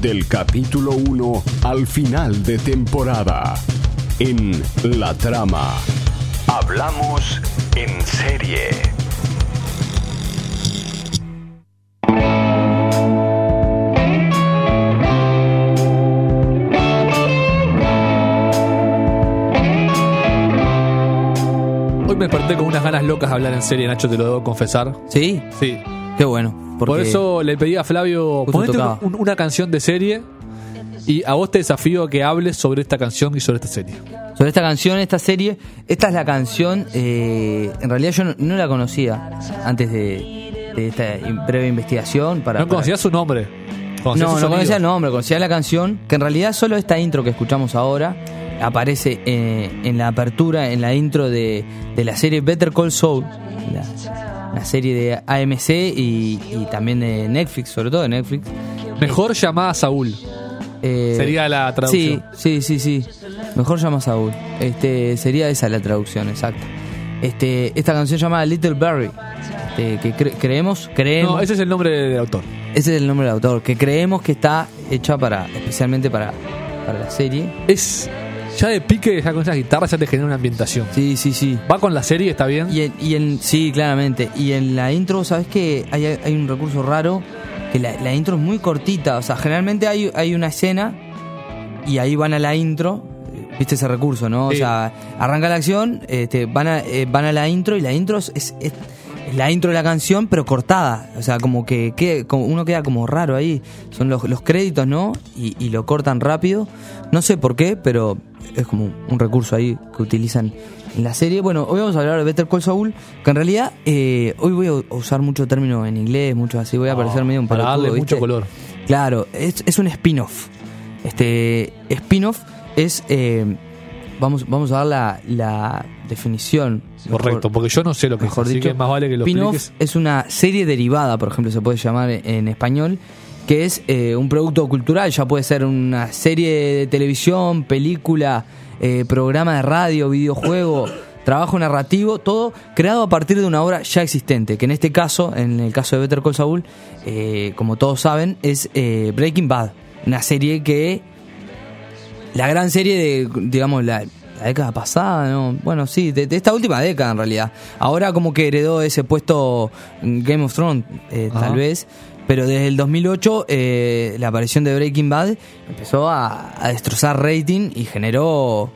del capítulo 1 al final de temporada. En La Trama. Hablamos en serie. Hoy me desperté con unas ganas locas de hablar en serie, Nacho, te lo debo confesar. ¿Sí? Sí. Qué bueno. Por eso le pedí a Flavio, ponete un- una canción de serie y a vos te desafío a que hables sobre esta canción y sobre esta serie. Sobre esta canción, esta serie, esta es la canción, eh, en realidad yo no, no la conocía antes de, de esta in- breve investigación. Para, no para- conocías su nombre. No, su no conocía el nombre, conocía la canción, que en realidad solo esta intro que escuchamos ahora aparece eh, en la apertura, en la intro de, de la serie Better Call Saul, la, la serie de AMC y, y también de Netflix, sobre todo de Netflix. Mejor llamada a Saúl. Eh, Sería la traducción. Sí, sí, sí, sí. Mejor llama a Saúl. Este, sería esa la traducción, exacto. Este, esta canción llamada Little Barry, este, que cre- creemos, creemos, No, ese es el nombre del autor. ese es el nombre del autor, que creemos que está hecha para, especialmente para, para la serie. Es ya de pique, ya con esas guitarras ya te genera una ambientación. Sí, sí, sí. Va con la serie, está bien. Y en, y en- sí, claramente. Y en la intro, ¿sabes que hay, hay un recurso raro? Que la, la intro es muy cortita. O sea, generalmente hay, hay una escena y ahí van a la intro. ¿Viste ese recurso, no? Sí. O sea, arranca la acción, este, van, a, eh, van a la intro y la intro es, es- es la intro de la canción, pero cortada. O sea, como que, que- como uno queda como raro ahí. Son los, los créditos, ¿no? Y, y lo cortan rápido. No sé por qué, pero es como un recurso ahí que utilizan en la serie. Bueno, hoy vamos a hablar de Better Call Saul, que en realidad eh, hoy voy a usar mucho término en inglés, mucho así, voy a parecer medio un para darle ¿viste? mucho color. Claro, es, es un spin-off. Este spin-off es, eh, vamos, vamos a dar la, la definición. mejor- Correcto, porque yo no sé lo que mejor es, así dicho. que más vale que lo expliques. es una serie derivada, por ejemplo, se puede llamar en español, que es eh, un producto cultural, ya puede ser una serie de televisión, película, eh, programa de radio, videojuego, trabajo narrativo, todo creado a partir de una obra ya existente, que en este caso, en el caso de Better Call Saul, eh, como todos saben, es eh, Breaking Bad, una serie que la gran serie de, digamos, la, la década pasada, ¿no? Bueno, sí, de, de esta última década en realidad. Ahora como que heredó ese puesto en Game of Thrones, eh, tal vez. Pero desde el 2008, eh, la aparición de Breaking Bad empezó a, a destrozar rating y generó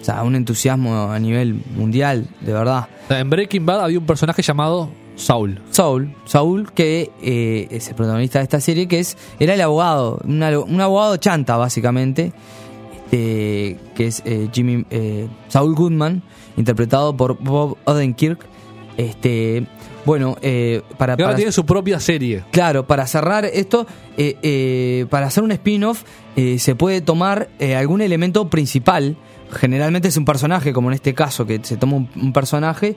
o sea, un entusiasmo a nivel mundial, de verdad. En Breaking Bad había un personaje llamado Saul. Saul, Saul que eh, es el protagonista de esta serie, que es era el abogado, un abogado chanta básicamente, este, que es eh, Jimmy eh, Saul Goodman, interpretado por Bob Odenkirk. Este, bueno, eh, para, ahora para- tiene su propia serie. Claro, para cerrar esto, eh, eh, para hacer un spin-off eh, se puede tomar eh, algún elemento principal. Generalmente es un personaje, como en este caso, que se toma un, un personaje.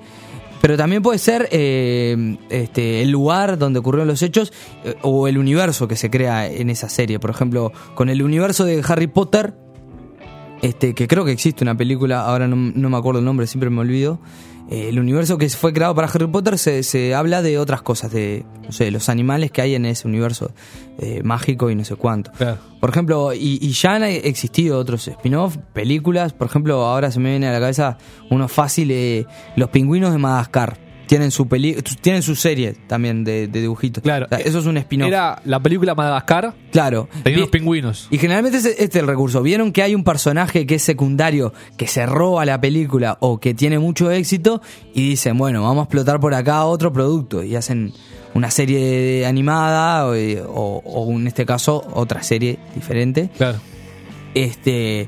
Pero también puede ser eh, este, el lugar donde ocurrieron los hechos eh, o el universo que se crea en esa serie. Por ejemplo, con el universo de Harry Potter, este, que creo que existe una película, ahora no, no me acuerdo el nombre, siempre me olvido. Eh, el universo que fue creado para Harry Potter se, se habla de otras cosas, de no sé, los animales que hay en ese universo eh, mágico y no sé cuánto. Claro. Por ejemplo, y, y ya han existido otros spin-off, películas. Por ejemplo, ahora se me viene a la cabeza uno fácil, eh, Los pingüinos de Madagascar. Tienen su peli tienen su serie también de, de dibujitos. Claro. O sea, eso es un spin-off. Era la película Madagascar, Claro. tenía unos pingüinos. y generalmente es este es el recurso. ¿Vieron que hay un personaje que es secundario, que se roba la película o que tiene mucho éxito y dicen, bueno, vamos a explotar por acá otro producto y hacen una serie animada o, o- o en este caso otra serie diferente? Claro. Este,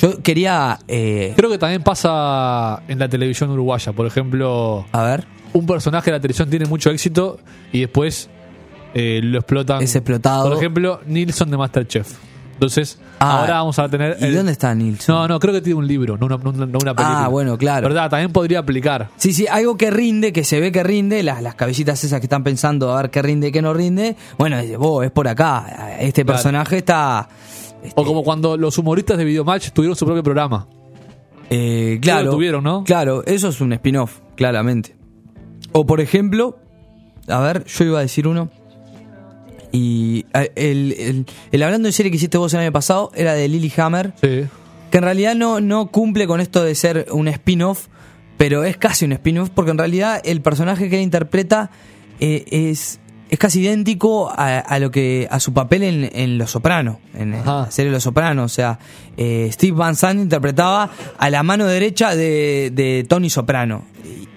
yo quería, eh, Creo que también pasa en la televisión uruguaya. Por ejemplo, a ver, un personaje de la televisión tiene mucho éxito y después eh, lo explotan. Es explotado. Por ejemplo, Nilsson de Masterchef. Entonces, Ah, ahora vamos a tener. ¿y el- dónde está Nilsson? No, no, creo que tiene un libro, no una, no una- una película. Ah, bueno, claro. ¿Verdad? También podría aplicar. Sí, sí, algo que rinde, que se ve que rinde, las, las cabecitas esas que están pensando a ver qué rinde y qué no rinde, bueno, es por acá, este Claro. personaje está... este, O como cuando los humoristas de Videomatch tuvieron su propio programa. Eh, claro. lo tuvieron, ¿no? Claro, eso es un spin-off, claramente. O por ejemplo, a ver, yo iba a decir uno. Y el, el- el hablando de serie que hiciste vos el año pasado era de Lily Hammer, Sí. que en realidad no, no cumple con esto de ser un spin-off, pero es casi un spin-off, porque en realidad el personaje que él interpreta eh, es, es casi idéntico a, a lo que a su papel en, en Los Soprano, en Ajá. la serie Los Soprano. O sea, eh, Steve Van Zandt interpretaba a la mano derecha de, de Tony Soprano.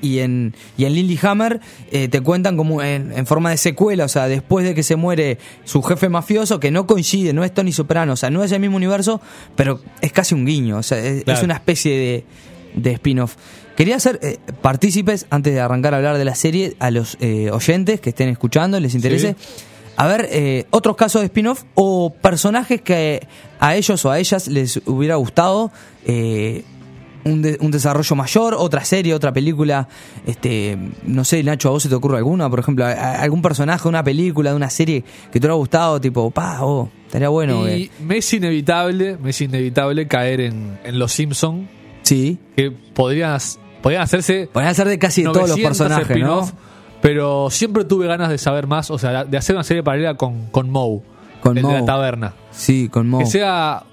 Y en, y en Lilyhammer eh, te cuentan como en, en forma de secuela, o sea, después de que se muere su jefe mafioso, que no coincide, no es Tony Soprano, o sea, no es el mismo universo, pero es casi un guiño, o sea, es, Claro. es una especie de, de spin-off. Quería hacer eh, partícipes, antes de arrancar a hablar de la serie, a los eh, oyentes que estén escuchando, les interese, a ver eh, otros casos de spin-off o personajes que a ellos o a ellas les hubiera gustado eh, un, de- un desarrollo mayor, otra serie, otra película. Este, no sé, Nacho, ¿a vos se te ocurre alguna? Por ejemplo, a- a- algún personaje una película, de una serie que te hubiera gustado, tipo, pa, oh, estaría bueno. y me es inevitable, me es inevitable caer en, en Los Simpson Sí. que podrían, podrían hacerse Podrían ser de casi de todos los 900 personajes, Pero siempre tuve ganas de saber más, o sea, de hacer una serie paralela con, con Moe, Con el de Moe. la taberna. Sí, con Mo. Que sea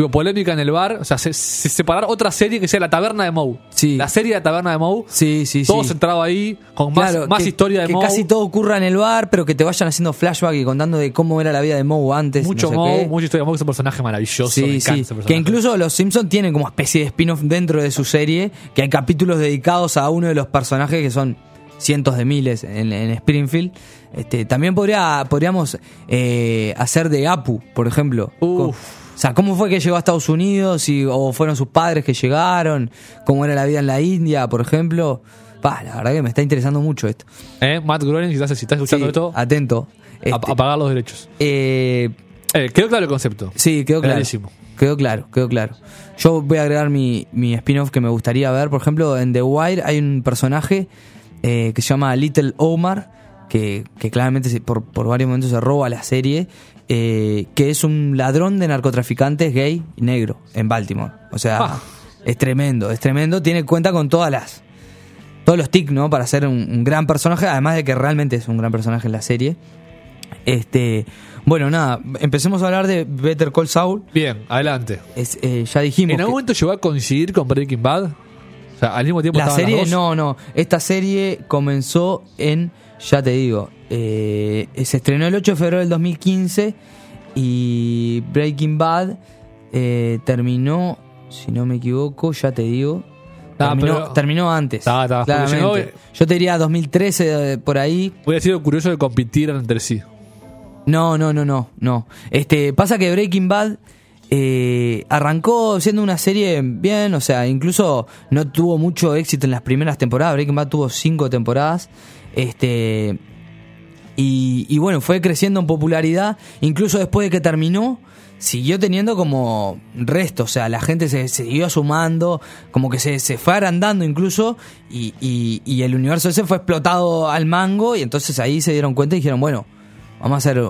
tipo polémica en el bar, o sea, se, se- separar otra serie que sea la taberna de Moe. Sí. La serie de la taberna de Moe, Sí, sí, todo sí. centrado ahí, con más, Claro, más que- historia de que Moe. casi todo ocurra en el bar, pero que te vayan haciendo flashback y contando de cómo era la vida de Moe antes. mucho no sé Moe, mucha historia de Moe, que es un personaje maravilloso. Sí, sí. personaje. Que incluso los Simpsons tienen como especie de spin-off dentro de su serie, que hay capítulos dedicados a uno de los personajes que son cientos de miles en, en Springfield. Este, también podría, podríamos eh, hacer de Apu, por ejemplo. Uf. Sea, ¿cómo fue que llegó a Estados Unidos? Y, ¿O fueron sus padres que llegaron? ¿Cómo era la vida en la India, por ejemplo? Pa, la verdad que me está interesando mucho esto. Eh, Matt Groening, si estás, si estás escuchando Sí, esto, atento. a- Este, apagar los derechos. eh, Eh, quedó claro el concepto. Sí, quedó claro. Clarísimo. Quedó claro, quedó claro. Yo voy a agregar mi, mi spin-off que me gustaría ver. Por ejemplo, en The Wire hay un personaje eh, que se llama Little Omar, que, que claramente se- por, por varios momentos se roba la serie, eh, que es un ladrón de narcotraficantes gay y negro en Baltimore. O sea, Ah. es tremendo, es tremendo. Tiene cuenta con todas las todos los tics, ¿no? Para ser un, un gran personaje, además de que realmente es un gran personaje en la serie. Este, bueno, nada, empecemos a hablar de Better Call Saul. Bien, adelante. Es, eh, ya dijimos ¿En algún momento llegó a coincidir con Breaking Bad? O sea, al mismo tiempo la las serie, dos? no, no, esta serie comenzó en, ya te digo, eh, se estrenó el 8 de febrero del 2015 y Breaking Bad eh, terminó, si no me equivoco, ya te digo. Ah, terminó, pero- terminó antes. Ta, ta, porque claramente. Yo te diría 2013 eh, por ahí, Hubiera sido curioso de competir entre sí. No, no, no, no, no. Este, pasa que Breaking Bad eh, arrancó siendo una serie bien, o sea, incluso no tuvo mucho éxito en las primeras temporadas. Breaking Bad tuvo cinco temporadas. Este. Y, y bueno, fue creciendo en popularidad. Incluso después de que terminó, siguió teniendo como resto. O sea, la gente se, se siguió sumando, como que se, se fue agrandando incluso. Y, y- y el universo ese fue explotado al mango. Y entonces ahí se dieron cuenta y dijeron, bueno, vamos a hacer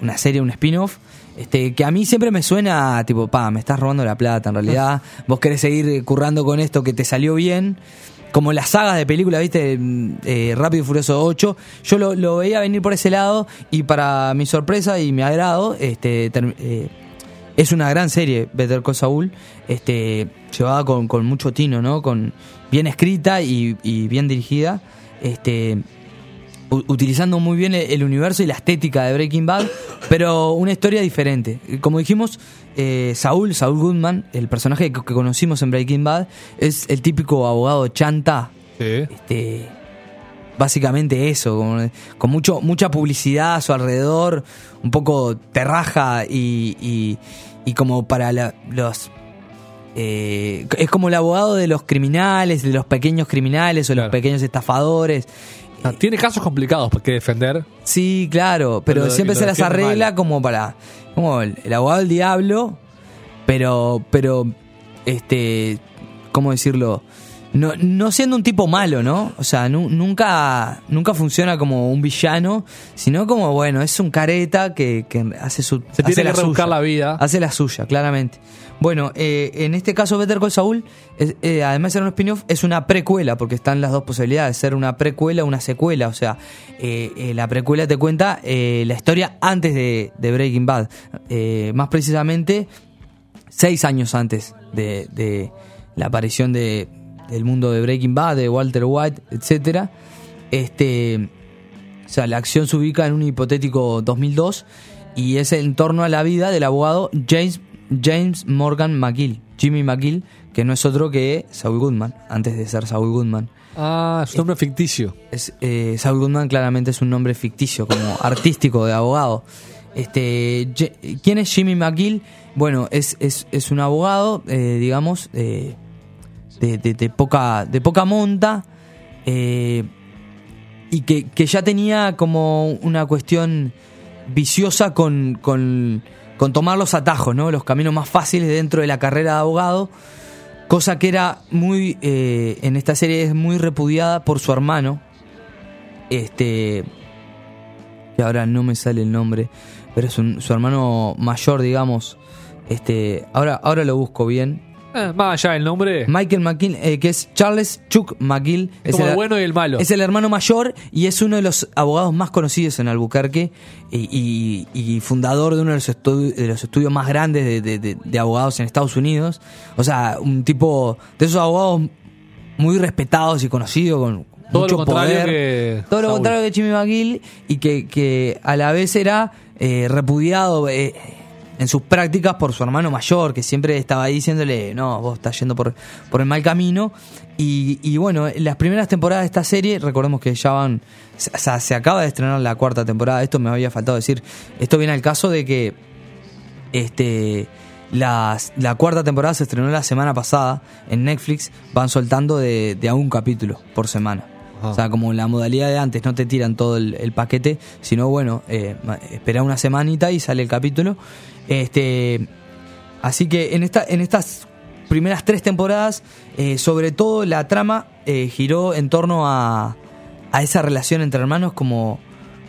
una serie, un spin-off. Este, que a mí siempre me suena tipo, pa, me estás robando la plata en realidad. Vos querés seguir currando con esto que te salió bien. Como las sagas de películas, viste, eh, Rápido y Furioso 8. Yo lo, lo veía venir por ese lado y para mi sorpresa y mi agrado, este, eh, es una gran serie, Better Call Saul, este, llevada con, con mucho tino, ¿no? Con, bien escrita y, y bien dirigida. Este, utilizando muy bien el, universo y la estética de Breaking Bad, pero una historia diferente. Como dijimos, eh, Saúl, Saúl Goodman, el personaje que, que conocimos en Breaking Bad, es el típico abogado chanta, Sí. este, básicamente eso, con, con mucho, mucha publicidad a su alrededor, un poco terraja y, y, y como para la- los... eh, es como el abogado de los criminales, de los pequeños criminales o los Claro. pequeños estafadores. Ah, Tiene casos complicados que defender. Sí, claro, pero siempre se las arregla mal. como para como el, el abogado del diablo, pero pero este, ¿cómo decirlo? No, no siendo un tipo malo, ¿no? O sea, nu- nunca, nunca funciona como un villano, sino como, bueno, es un careta que, que hace su. Se hace que rebuscar suya. la vida. Hace la suya, claramente. Bueno, eh, en este caso, Better Call Saul, es- eh, además de ser un spin-off, es una precuela, porque están las dos posibilidades: ser una precuela o una secuela. O sea, eh, la precuela te cuenta la historia antes de, de Breaking Bad. Más precisamente, seis años antes de, de la aparición de, del mundo de Breaking Bad, de Walter White, etcétera. Este, o sea, la acción se ubica en un hipotético 2002 y es en torno a la vida del abogado James, James Morgan McGill, Jimmy McGill, que no es otro que Saul Goodman, antes de ser Saul Goodman. Ah, es un nombre ficticio. Es, eh, Saul Goodman claramente es un nombre ficticio, como artístico de abogado. Este, ¿Quién es Jimmy McGill? Bueno, es, es, es un abogado, eh, digamos, eh, de, poca, de poca monta, eh, y que, que ya tenía como una cuestión viciosa con, con, con tomar los atajos, ¿no? los caminos más fáciles dentro de la carrera de abogado cosa que era muy eh, en esta serie es muy repudiada por su hermano. Este que ahora no me sale el nombre pero es su hermano mayor digamos. Este ahora ahora lo busco bien Eh, más allá del nombre, Michael McGill eh, que es Charles Chuck McGill es como el- el bueno y el malo. es el hermano mayor y es uno de los abogados más conocidos en Albuquerque y, y- y fundador de uno de los, de los estudios más grandes de, de- de- de abogados en Estados Unidos. O sea, un tipo de esos abogados muy respetados y conocidos con Todo mucho lo contrario poder. que Todo lo Saúl. contrario que Jimmy McGill y que, que a la vez era eh, repudiado eh, en sus prácticas por su hermano mayor, que siempre estaba ahí diciéndole, no, vos estás yendo por, por el mal camino. Y, y bueno, las primeras temporadas de esta serie, recordemos que ya van, o sea, se acaba de estrenar la cuarta temporada, esto me había faltado decir, esto viene al caso de que este las- la cuarta temporada se estrenó la semana pasada en Netflix, van soltando de, de a un capítulo por semana. Ajá. O sea, como la modalidad de antes, no te tiran todo el, el paquete, sino bueno, eh, espera una semanita y sale el capítulo. Este, así que en, esta, en estas primeras tres temporadas, eh, sobre todo la trama eh, giró en torno a, a esa relación entre hermanos como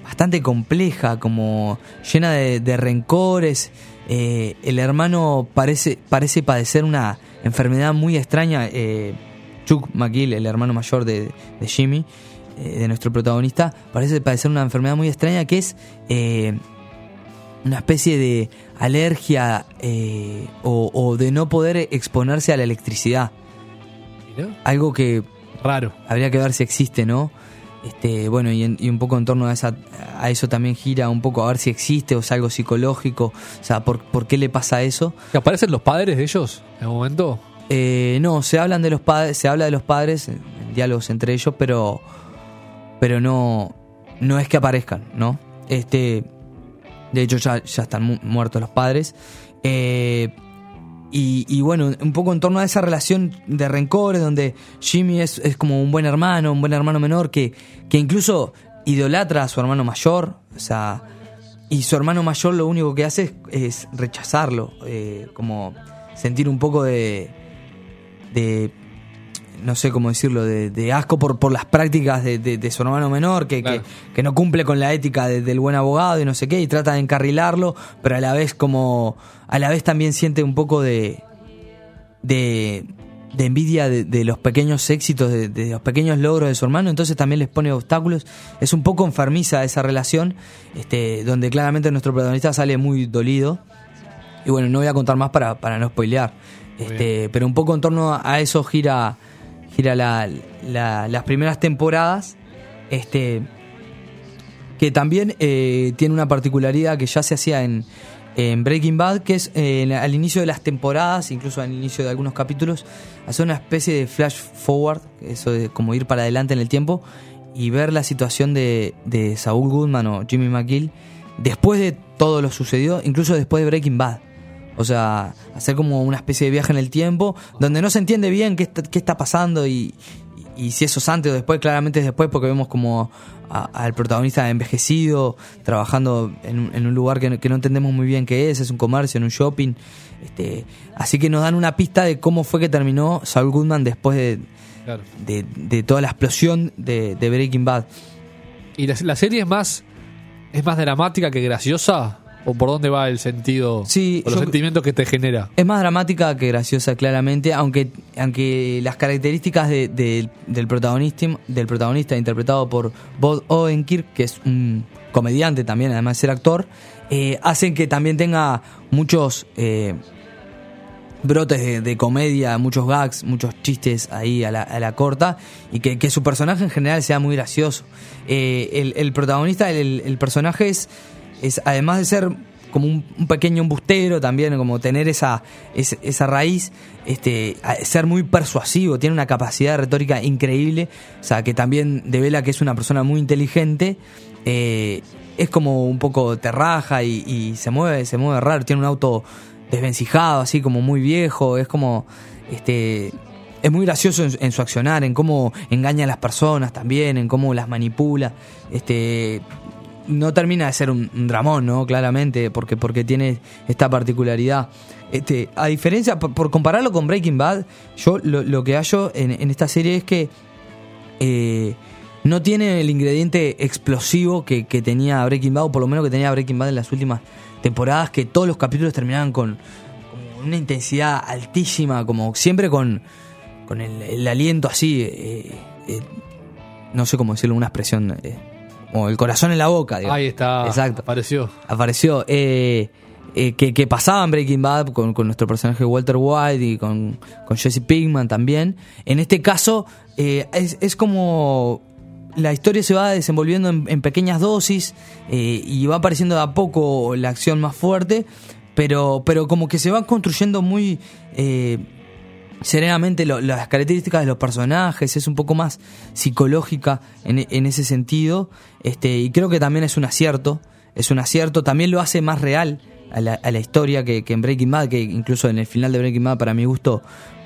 bastante compleja, como llena de, rencores. Eh, el hermano parece, parece padecer una enfermedad muy extraña. Chuck McGill, el hermano mayor de, de Jimmy, de nuestro protagonista, parece padecer una enfermedad muy extraña que es una especie de alergia eh, o, o de no poder exponerse a la electricidad. Mirá, Algo que Raro. habría que ver si existe, ¿no? Este, bueno, y, en- y un poco en torno a, esa, a eso también gira un poco a ver si existe o es algo psicológico, o sea, ¿por, por qué le pasa eso? ¿Que ¿Aparecen los padres de ellos en un momento? Eh, no, se hablan de los padres, se habla de los padres, en diálogos entre ellos, pero pero no no es que aparezcan, ¿no? Este, de hecho ya, ya están mu- muertos los padres. Eh, y, bueno, un poco en torno a esa relación de rencores donde Jimmy es, es como un buen hermano, un buen hermano menor que, que incluso idolatra a su hermano mayor, o sea, y su hermano mayor lo único que hace es, es rechazarlo, eh, como sentir un poco de, de no sé cómo decirlo, de, de asco por, por las prácticas de, de- de su hermano menor, que, Claro. que, que no cumple con la ética de- del buen abogado y no sé qué, y trata de encarrilarlo, pero a la vez como, a la vez también siente un poco de, de, de envidia de, de los pequeños éxitos, de, de los pequeños logros de su hermano, entonces también les pone obstáculos. Es un poco enfermiza esa relación, este, donde claramente nuestro protagonista sale muy dolido. Y bueno, no voy a contar más para, para no spoilear. Este, pero un poco en torno a eso gira, gira la- la- las primeras temporadas. Este, que también eh, tiene una particularidad que ya se hacía en, Breaking Bad, que es eh, al inicio de las temporadas, incluso al inicio de algunos capítulos, hacer una especie de flash forward, eso de como ir para adelante en el tiempo, y ver la situación de, de Saul Goodman o Jimmy McGill después de todo lo sucedido, incluso después de Breaking Bad. O sea, hacer como una especie de viaje en el tiempo, donde no se entiende bien qué está, qué está pasando y, y si eso es antes o después, claramente es después porque vemos como al protagonista envejecido, trabajando en, un- en un lugar que no, que no entendemos muy bien qué es, es un comercio, en un shopping. Este, así que nos dan una pista de cómo fue que terminó Saul Goodman después de, Claro. de, de toda la explosión de, de Breaking Bad. ¿Y la, la serie es más es más dramática que graciosa? ¿O por dónde va el sentido Sí, o los yo- sentimientos que te genera? Es más dramática que graciosa, claramente, aunque, aunque las características de- de- del, protagonista, del protagonista interpretado por Bob Odenkirk, que es un comediante también, además de ser actor, eh, hacen que también tenga muchos eh, brotes de, de comedia, muchos gags, muchos chistes ahí a la, a la corta, y que, que su personaje en general sea muy gracioso. Eh, el, el protagonista, el, el personaje es, es, además de ser como un, pequeño embustero también, como tener esa, es- esa raíz, este, ser muy persuasivo, tiene una capacidad retórica increíble, o sea, que también devela que es una persona muy inteligente, eh, es como un poco terraja y, y se mueve, se mueve raro, tiene un auto desvencijado, así como muy viejo, es como, este, es muy gracioso en, en su accionar, en cómo engaña a las personas también, en cómo las manipula, este, no termina de ser un, un dramón, ¿no? Claramente, porque, porque tiene esta particularidad. Este, a diferencia, por, compararlo con Breaking Bad, yo lo, que hallo en, en esta serie es que eh, no tiene el ingrediente explosivo que, que tenía Breaking Bad, o por lo menos que tenía Breaking Bad en las últimas temporadas, que todos los capítulos terminaban con, con una intensidad altísima, como siempre con, con el, el aliento así, eh, eh, no sé cómo decirlo, una expresión, eh, como el corazón en la boca. digamos. Ahí está. Exacto Apareció. apareció eh, eh, que, que pasaba en Breaking Bad con, con nuestro personaje Walter White y con, con Jesse Pinkman también. En este caso eh, es, es como la historia se va desenvolviendo en, en pequeñas dosis eh, y va apareciendo de a poco la acción más fuerte, pero, pero como que se va construyendo muy... serenamente lo- las características de los personajes, es un poco más psicológica en, en ese sentido, este, y creo que también es un acierto, es un acierto, también lo hace más real a la, a la historia que, que en Breaking Bad, que incluso en el final de Breaking Bad para mi gusto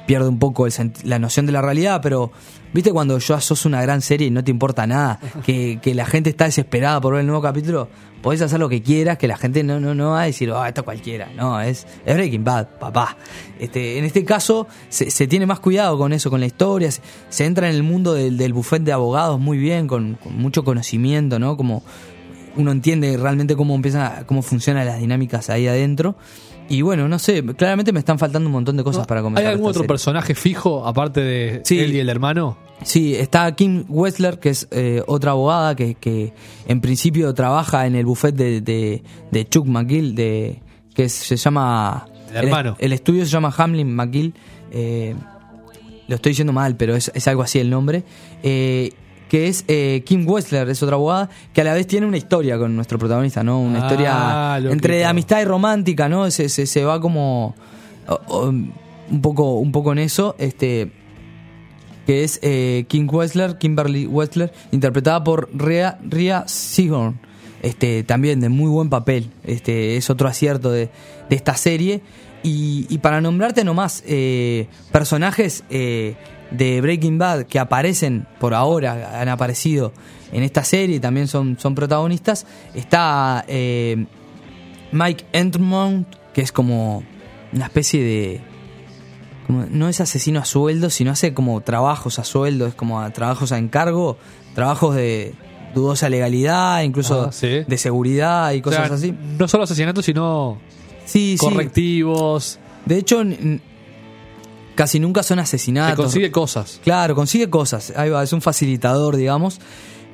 pierde un poco el la noción de la realidad, pero viste cuando ya sos una gran serie y no te importa nada, que, que la gente está desesperada por ver el nuevo capítulo, podés hacer lo que quieras, que la gente no, no, no va a decir, oh, esto cualquiera, no, es, es Breaking Bad, papá. Este, en este caso se, se tiene más cuidado con eso, con la historia, se, se entra en el mundo del, del buffet de abogados muy bien, con, con mucho conocimiento, ¿no? Como uno entiende realmente cómo empieza, cómo funcionan las dinámicas ahí adentro. Y bueno, no sé, claramente me están faltando un montón de cosas para comentar. ¿Hay algún otro serie. personaje fijo, aparte de Sí. él y el hermano? Sí, está Kim Wessler, que es eh, otra abogada que, que en principio trabaja en el buffet de, de, de Chuck McGill, de, que se llama... El hermano. El, estudio se llama Hamlin McGill. eh, lo estoy diciendo mal, pero es, es algo así el nombre. eh, que es eh, Kim Wessler, es otra abogada, que a la vez tiene una historia con nuestro protagonista, ¿no? Una Ah, historia loquito. entre amistad y romántica, ¿no? Se, se, se va como un poco un poco en eso, este que es eh, Kim Wessler, Kimberly Wessler, interpretada por Rhea, Rhea Seahorn. Este, también de muy buen papel. Este, es otro acierto de, de esta serie. Y, y para nombrarte nomás eh, personajes eh, de Breaking Bad que aparecen por ahora, han aparecido en esta serie y también son, son protagonistas, está eh, Mike Entmont, que es como una especie de como- no es asesino a sueldo, sino hace como trabajos a sueldo, es como a trabajos a encargo, trabajos de dudosa legalidad, incluso Ah, sí. de seguridad y O cosas sea, así. No solo asesinatos, sino Sí, sí. correctivos. De hecho, casi nunca son Se asesinatos. consigue cosas. Claro, consigue cosas. Ahí va, es un facilitador, digamos,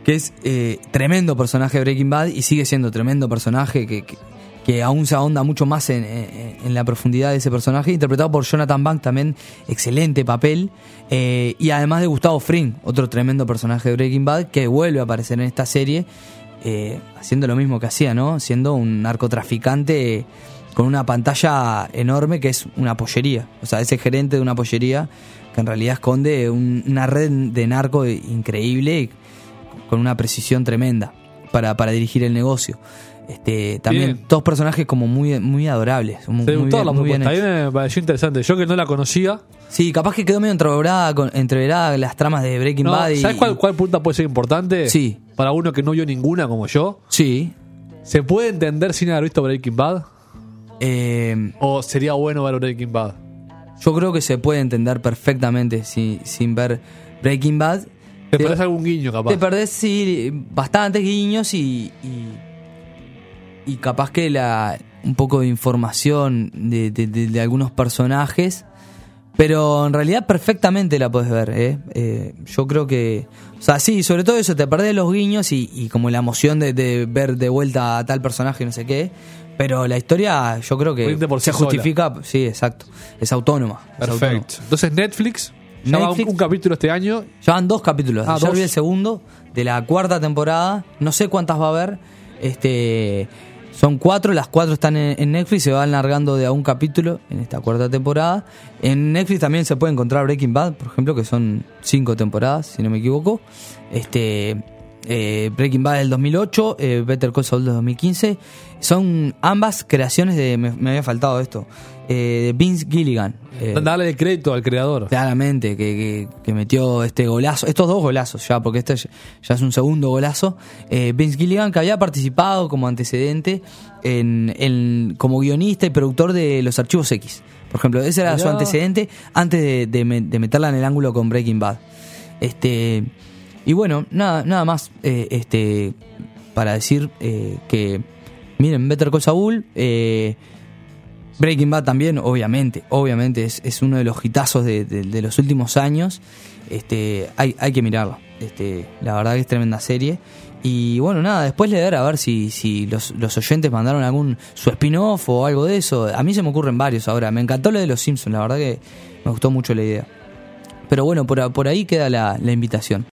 que es eh, tremendo personaje de Breaking Bad y sigue siendo tremendo personaje que, que, que aún se ahonda mucho más en, en- en la profundidad de ese personaje, interpretado por Jonathan Bank, también excelente papel. eh, y además de Gustavo Fring, otro tremendo personaje de Breaking Bad, que vuelve a aparecer en esta serie, eh, haciendo lo mismo que hacía, ¿no? Siendo un narcotraficante con una pantalla enorme que es una pollería. O sea, ese gerente de una pollería que en realidad esconde un- una red de narco increíble y con una precisión tremenda para, para dirigir el negocio. Este, también Bien. dos personajes como muy, muy adorables. Muy, ¿Te muy bien- la muy bien me pareció interesante. Yo que no la conocía. Sí, capaz que quedó medio entreverada, con, entreverada las tramas de Breaking No, Bad. ¿Sabes cuál, cuál punta puede ser importante? Sí. Para uno que no vio ninguna como yo. Sí. ¿Se puede entender sin haber visto Breaking Bad? Eh, ¿O sería bueno ver Breaking Bad? Yo creo que se puede entender perfectamente si- sin ver Breaking Bad. Te perdés algún guiño, capaz. Te perdés, sí, bastantes guiños y, y, y capaz que la un poco de información de, de- de- de algunos personajes, pero en realidad perfectamente la puedes ver. ¿eh? Eh, yo creo que, o sea, sí, sobre todo eso, te perdés los guiños y, y como la emoción de, de ver de vuelta a tal personaje, no sé qué. Pero la historia, yo creo que por se sí sola. justifica, sí, exacto, es autónoma. es autónoma. Perfecto. Entonces Netflix, ya va un, un capítulo este año. Ya van dos capítulos. Ah, Ayer dos. vi el segundo de la cuarta temporada. No sé cuántas va a haber. Este, son cuatro. Las cuatro están en, en Netflix. Se van largando de a un capítulo en esta cuarta temporada. En Netflix también se puede encontrar Breaking Bad, por ejemplo, que son cinco temporadas, si no me equivoco. Este, eh, Breaking Bad del 2008, eh, Better Call Saul del 2015. Son ambas creaciones de. Me, me había faltado esto. eh, de Vince Gilligan. Dale el crédito al creador. Claramente, que, que- que metió este golazo, estos dos golazos ya, porque este ya es un segundo golazo. Vince Gilligan, que había participado como antecedente en, en- como guionista y productor de Los Archivos X. Por ejemplo, ese era su antecedente antes de, de de meterla en el ángulo con Breaking Bad. Este, y bueno, nada, nada más eh, este, para decir eh, que, miren, Better Call Saul, eh, Breaking Bad también, obviamente, obviamente es, es uno de los hitazos de, los últimos años. Este, hay, hay que mirarlo. Este, la verdad que es tremenda serie. Y bueno, nada, después leer a ver si, si los, los oyentes mandaron algún su spin-off o algo de eso. A mí se me ocurren varios ahora. Me encantó lo de los Simpsons, la verdad que me gustó mucho la idea. Pero bueno, por, por ahí queda la, la invitación.